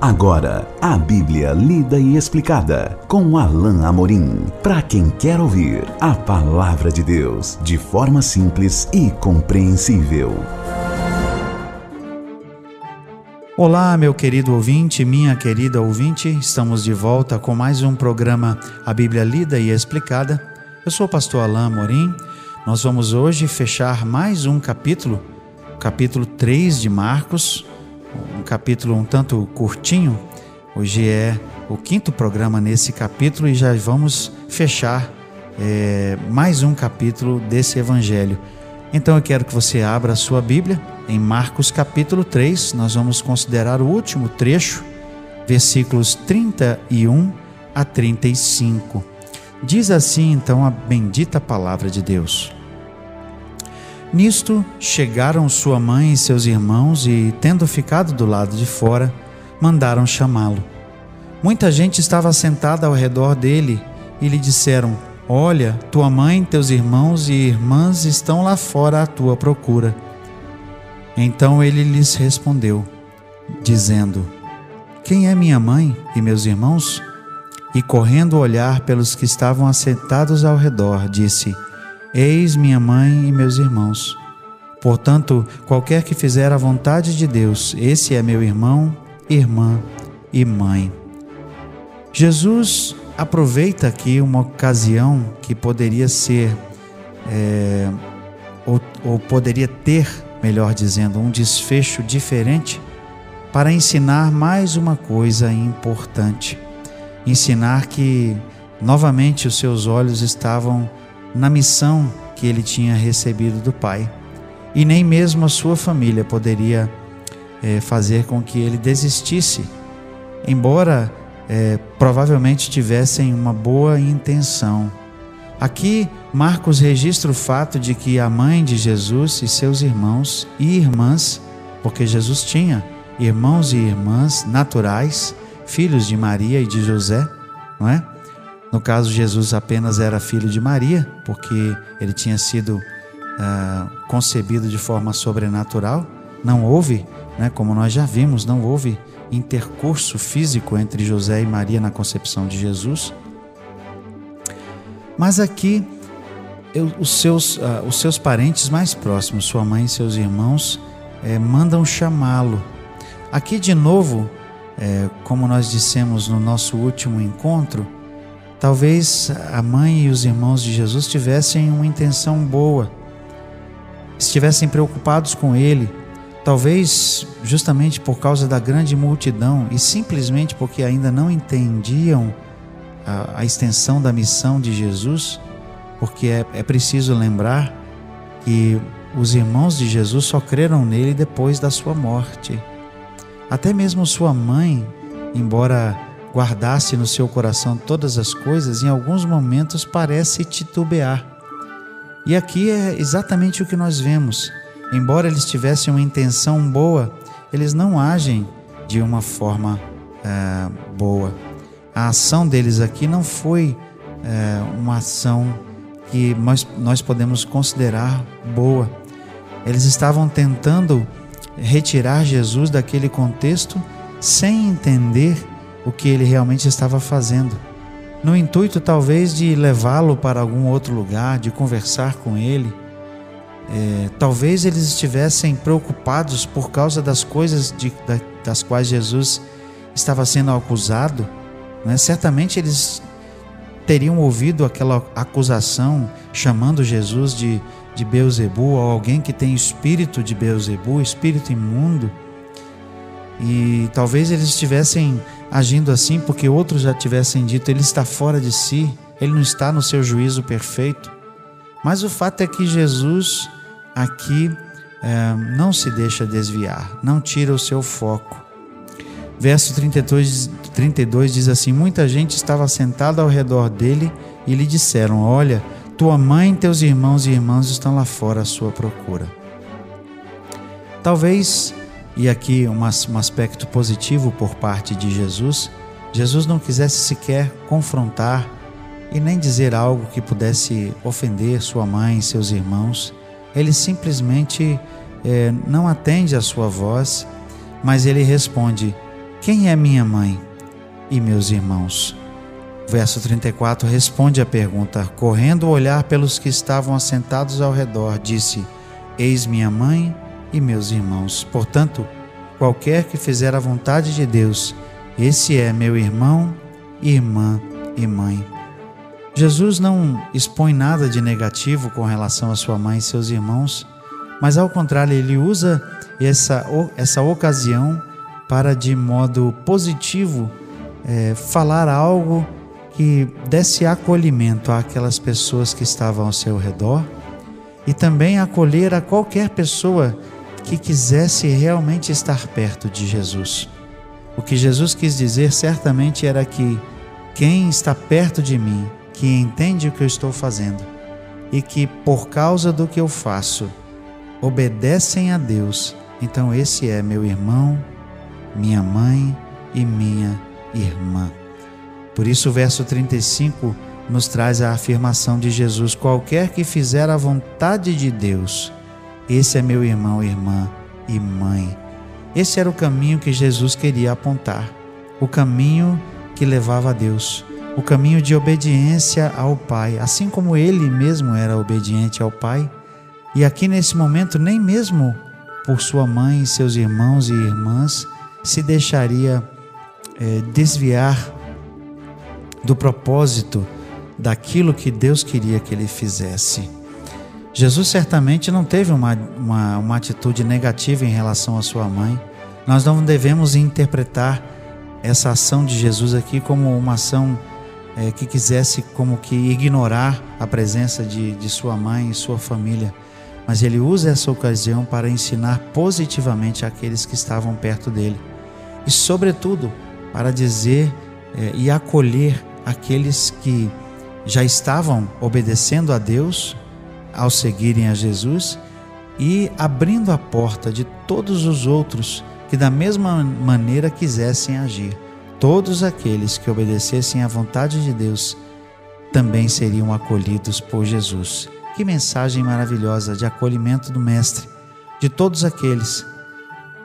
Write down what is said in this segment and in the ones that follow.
Agora, a Bíblia lida e explicada com Alain Amorim. Para quem quer ouvir a palavra de Deus de forma simples e compreensível. Olá, meu querido ouvinte, minha querida ouvinte, estamos de volta com mais um programa A Bíblia Lida e Explicada. Eu sou o pastor Alain Amorim. Nós vamos hoje fechar mais um capítulo, capítulo 3 de Marcos, um capítulo um tanto curtinho. Hoje é o quinto programa nesse capítulo e já vamos fechar é, mais um capítulo desse evangelho. Então eu quero que você abra a sua Bíblia em Marcos capítulo 3. Nós vamos considerar o último trecho, versículos 31 a 35. Diz assim então a bendita palavra de Deus. Nisto chegaram sua mãe e seus irmãos e, tendo ficado do lado de fora, mandaram chamá-lo. Muita gente estava sentada ao redor dele e lhe disseram: Olha, tua mãe, teus irmãos e irmãs estão lá fora à tua procura. Então ele lhes respondeu, dizendo: Quem é minha mãe e meus irmãos? E correndo olhar pelos que estavam assentados ao redor, disse: Eis minha mãe e meus irmãos. Portanto, qualquer que fizer a vontade de Deus, esse é meu irmão, irmã e mãe. Jesus aproveita aqui uma ocasião que poderia ser, é, ou, ou poderia ter, melhor dizendo, um desfecho diferente para ensinar mais uma coisa importante. Ensinar que novamente os seus olhos estavam na missão que ele tinha recebido do Pai. E nem mesmo a sua família poderia é, fazer com que ele desistisse, embora é, provavelmente tivessem uma boa intenção. Aqui, Marcos registra o fato de que a mãe de Jesus e seus irmãos e irmãs, porque Jesus tinha irmãos e irmãs naturais, filhos de Maria e de José, não é? No caso, Jesus apenas era filho de Maria, porque ele tinha sido uh, concebido de forma sobrenatural. Não houve, né, como nós já vimos, não houve intercurso físico entre José e Maria na concepção de Jesus. Mas aqui, eu, os, seus, uh, os seus parentes mais próximos, sua mãe e seus irmãos, eh, mandam chamá-lo. Aqui, de novo, eh, como nós dissemos no nosso último encontro, Talvez a mãe e os irmãos de Jesus tivessem uma intenção boa, estivessem preocupados com ele, talvez justamente por causa da grande multidão e simplesmente porque ainda não entendiam a, a extensão da missão de Jesus, porque é, é preciso lembrar que os irmãos de Jesus só creram nele depois da sua morte. Até mesmo sua mãe, embora guardasse no seu coração todas as coisas, em alguns momentos parece titubear. E aqui é exatamente o que nós vemos. Embora eles tivessem uma intenção boa, eles não agem de uma forma é, boa. A ação deles aqui não foi é, uma ação que nós, nós podemos considerar boa. Eles estavam tentando retirar Jesus daquele contexto sem entender o que ele realmente estava fazendo, no intuito talvez de levá-lo para algum outro lugar, de conversar com ele. É, talvez eles estivessem preocupados por causa das coisas de, das quais Jesus estava sendo acusado. Né? Certamente eles teriam ouvido aquela acusação chamando Jesus de, de Beuzebu, ou alguém que tem espírito de Beuzebu, espírito imundo. E talvez eles estivessem agindo assim porque outros já tivessem dito ele está fora de si, ele não está no seu juízo perfeito. Mas o fato é que Jesus aqui é, não se deixa desviar, não tira o seu foco. Verso 32, 32 diz assim: Muita gente estava sentada ao redor dele e lhe disseram: Olha, tua mãe, teus irmãos e irmãs estão lá fora à sua procura. Talvez e aqui um, um aspecto positivo por parte de Jesus, Jesus não quisesse sequer confrontar e nem dizer algo que pudesse ofender sua mãe e seus irmãos. Ele simplesmente é, não atende a sua voz, mas ele responde: Quem é minha mãe e meus irmãos? Verso 34 responde à pergunta: Correndo o olhar pelos que estavam assentados ao redor, disse: Eis minha mãe e meus irmãos. Portanto, qualquer que fizer a vontade de Deus, esse é meu irmão, irmã e mãe. Jesus não expõe nada de negativo com relação a sua mãe e seus irmãos, mas ao contrário, ele usa essa, essa ocasião para, de modo positivo, é, falar algo que desse acolhimento àquelas pessoas que estavam ao seu redor e também acolher a qualquer pessoa que quisesse realmente estar perto de Jesus. O que Jesus quis dizer certamente era que quem está perto de mim, que entende o que eu estou fazendo e que por causa do que eu faço obedecem a Deus, então esse é meu irmão, minha mãe e minha irmã. Por isso, o verso 35 nos traz a afirmação de Jesus: qualquer que fizer a vontade de Deus, esse é meu irmão, irmã e mãe. Esse era o caminho que Jesus queria apontar, o caminho que levava a Deus, o caminho de obediência ao Pai, assim como ele mesmo era obediente ao Pai. E aqui nesse momento, nem mesmo por sua mãe, seus irmãos e irmãs, se deixaria é, desviar do propósito daquilo que Deus queria que ele fizesse. Jesus certamente não teve uma, uma, uma atitude negativa em relação à sua mãe. Nós não devemos interpretar essa ação de Jesus aqui como uma ação é, que quisesse como que ignorar a presença de, de sua mãe e sua família, mas ele usa essa ocasião para ensinar positivamente aqueles que estavam perto dele e, sobretudo, para dizer é, e acolher aqueles que já estavam obedecendo a Deus ao seguirem a Jesus e abrindo a porta de todos os outros que da mesma maneira quisessem agir. Todos aqueles que obedecessem à vontade de Deus também seriam acolhidos por Jesus. Que mensagem maravilhosa de acolhimento do Mestre, de todos aqueles.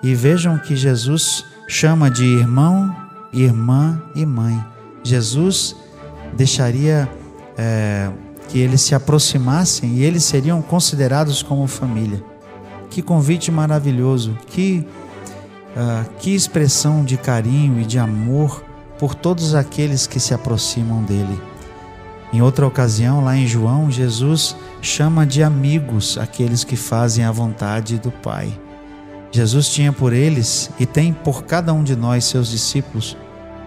E vejam que Jesus chama de irmão, irmã e mãe. Jesus deixaria é, que eles se aproximassem e eles seriam considerados como família. Que convite maravilhoso, que, uh, que expressão de carinho e de amor por todos aqueles que se aproximam dele. Em outra ocasião, lá em João, Jesus chama de amigos aqueles que fazem a vontade do Pai. Jesus tinha por eles e tem por cada um de nós, seus discípulos,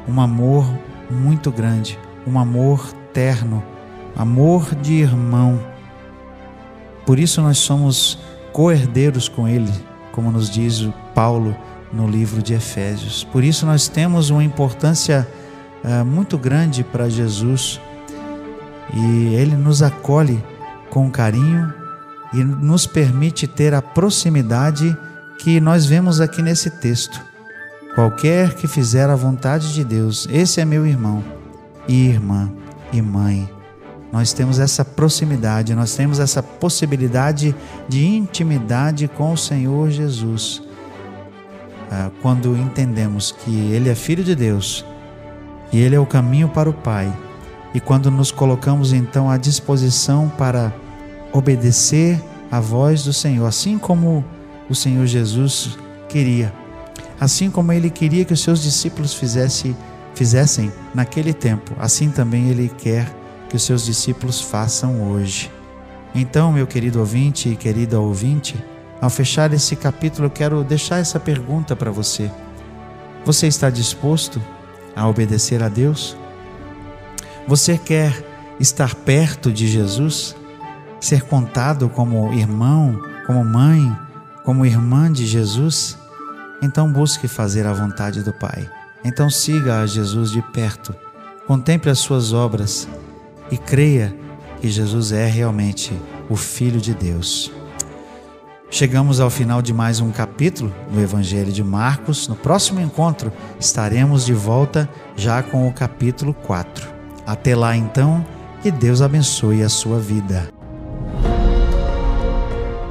um amor muito grande, um amor terno, amor de irmão. Por isso nós somos co-herdeiros com Ele, como nos diz Paulo no livro de Efésios. Por isso nós temos uma importância uh, muito grande para Jesus e Ele nos acolhe com carinho e nos permite ter a proximidade que nós vemos aqui nesse texto. Qualquer que fizer a vontade de Deus, esse é meu irmão e irmã e mãe. Nós temos essa proximidade, nós temos essa possibilidade de intimidade com o Senhor Jesus. Ah, quando entendemos que Ele é Filho de Deus e Ele é o caminho para o Pai, e quando nos colocamos então à disposição para obedecer à voz do Senhor, assim como o Senhor Jesus queria, assim como Ele queria que os seus discípulos fizessem fizessem naquele tempo, assim também Ele quer que os seus discípulos façam hoje. Então, meu querido ouvinte e querida ouvinte, ao fechar esse capítulo, quero deixar essa pergunta para você. Você está disposto a obedecer a Deus? Você quer estar perto de Jesus? Ser contado como irmão, como mãe, como irmã de Jesus? Então busque fazer a vontade do Pai. Então siga a Jesus de perto, contemple as suas obras e creia que Jesus é realmente o Filho de Deus. Chegamos ao final de mais um capítulo do Evangelho de Marcos. No próximo encontro estaremos de volta já com o capítulo 4. Até lá então, que Deus abençoe a sua vida.